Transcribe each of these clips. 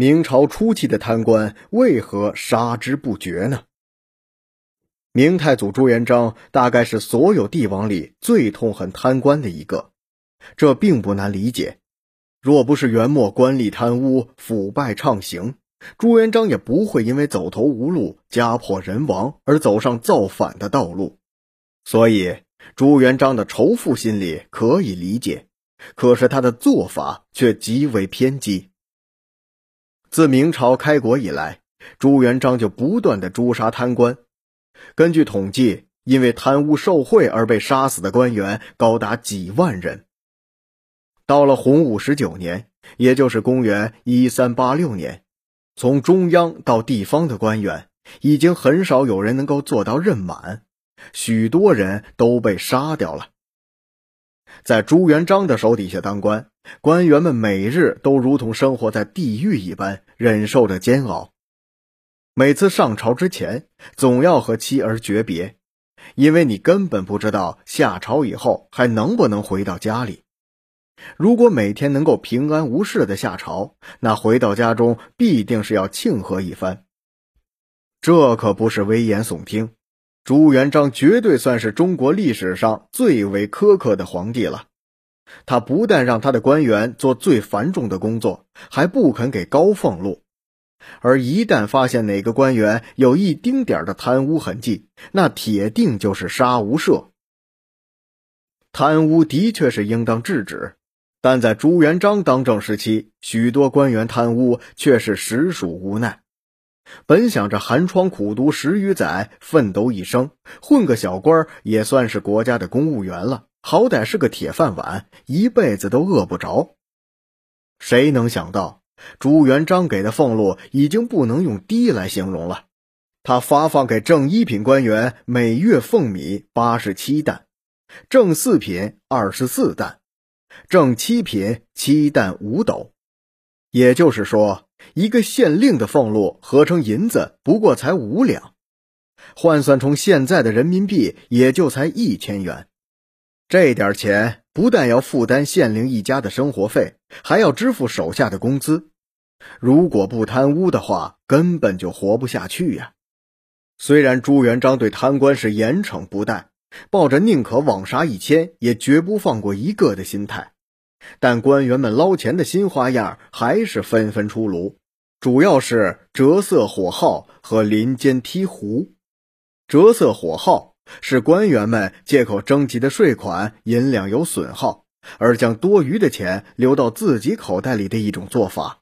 明朝初期的贪官为何杀之不绝呢？明太祖朱元璋大概是所有帝王里最痛恨贪官的一个，这并不难理解。若不是元末官吏贪污腐败畅行，朱元璋也不会因为走投无路、家破人亡而走上造反的道路。所以，朱元璋的仇富心理可以理解，可是他的做法却极为偏激。自明朝开国以来，朱元璋就不断的诛杀贪官。根据统计，因为贪污受贿而被杀死的官员高达几万人。到了洪武十九年，也就是公元一三八六年，从中央到地方的官员已经很少有人能够做到任满，许多人都被杀掉了。在朱元璋的手底下当官。官员们每日都如同生活在地狱一般，忍受着煎熬。每次上朝之前，总要和妻儿诀别，因为你根本不知道下朝以后还能不能回到家里。如果每天能够平安无事的下朝，那回到家中必定是要庆贺一番。这可不是危言耸听，朱元璋绝对算是中国历史上最为苛刻的皇帝了。他不但让他的官员做最繁重的工作，还不肯给高俸禄。而一旦发现哪个官员有一丁点的贪污痕迹，那铁定就是杀无赦。贪污的确是应当制止，但在朱元璋当政时期，许多官员贪污却是实属无奈。本想着寒窗苦读十余载，奋斗一生，混个小官也算是国家的公务员了。好歹是个铁饭碗，一辈子都饿不着。谁能想到，朱元璋给的俸禄已经不能用低来形容了。他发放给正一品官员每月俸米八十七担，正四品二十四担，正七品七担五斗。也就是说，一个县令的俸禄合成银子不过才五两，换算成现在的人民币也就才一千元。这点钱不但要负担县令一家的生活费，还要支付手下的工资。如果不贪污的话，根本就活不下去呀。虽然朱元璋对贪官是严惩不贷，抱着宁可枉杀一千，也绝不放过一个的心态，但官员们捞钱的新花样还是纷纷出炉，主要是折色火耗和林间梯湖。折色火耗。是官员们借口征集的税款银两有损耗，而将多余的钱留到自己口袋里的一种做法。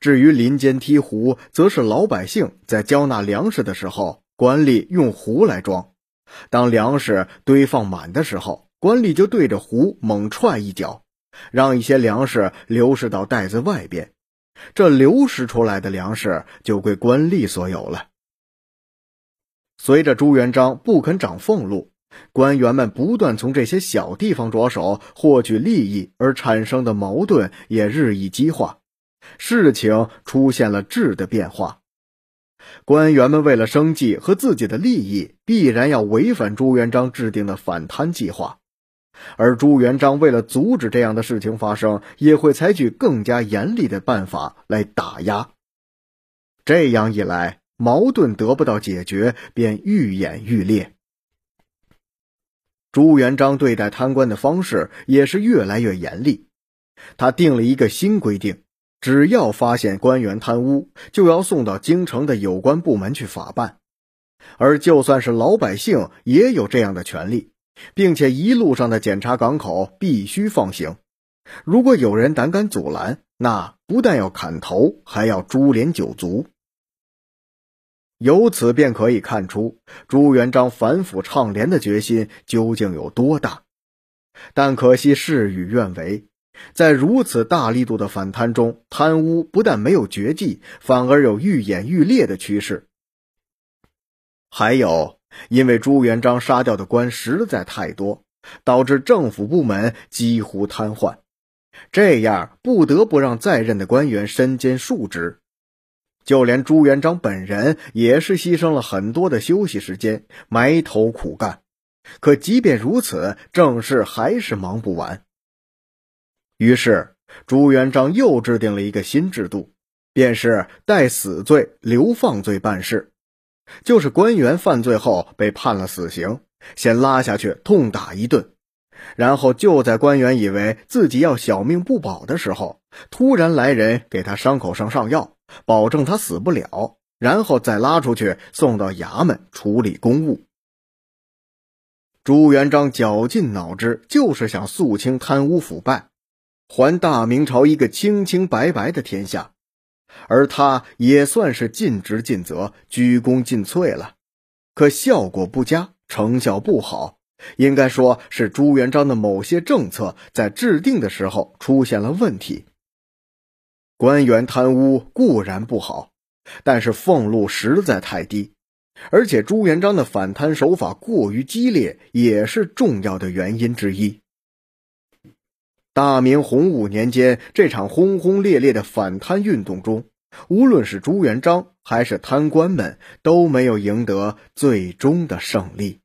至于林间梯壶，则是老百姓在交纳粮食的时候，官吏用壶来装。当粮食堆放满的时候，官吏就对着壶猛踹一脚，让一些粮食流失到袋子外边。这流失出来的粮食就归官吏所有了。随着朱元璋不肯涨俸禄，官员们不断从这些小地方着手获取利益而产生的矛盾也日益激化，事情出现了质的变化。官员们为了生计和自己的利益，必然要违反朱元璋制定的反贪计划，而朱元璋为了阻止这样的事情发生，也会采取更加严厉的办法来打压。这样一来。矛盾得不到解决，便愈演愈烈。朱元璋对待贪官的方式也是越来越严厉。他定了一个新规定：只要发现官员贪污，就要送到京城的有关部门去法办。而就算是老百姓，也有这样的权利，并且一路上的检查港口必须放行。如果有人胆敢阻拦，那不但要砍头，还要株连九族。由此便可以看出朱元璋反腐倡廉的决心究竟有多大。但可惜事与愿违，在如此大力度的反贪中，贪污不但没有绝迹，反而有愈演愈烈的趋势。还有，因为朱元璋杀掉的官实在太多，导致政府部门几乎瘫痪，这样不得不让在任的官员身兼数职。就连朱元璋本人也是牺牲了很多的休息时间，埋头苦干。可即便如此，政事还是忙不完。于是，朱元璋又制定了一个新制度，便是代死罪、流放罪办事，就是官员犯罪后被判了死刑，先拉下去痛打一顿，然后就在官员以为自己要小命不保的时候，突然来人给他伤口上上药，保证他死不了，然后再拉出去送到衙门处理公务。朱元璋绞尽脑汁，就是想肃清贪污腐败，还大明朝一个清清白白的天下。而他也算是尽职尽责、鞠躬尽瘁了，可效果不佳，成效不好。应该说是朱元璋的某些政策在制定的时候出现了问题。官员贪污固然不好，但是俸禄实在太低，而且朱元璋的反贪手法过于激烈，也是重要的原因之一。大明洪武年间，这场轰轰烈烈的反贪运动中，无论是朱元璋还是贪官们，都没有赢得最终的胜利。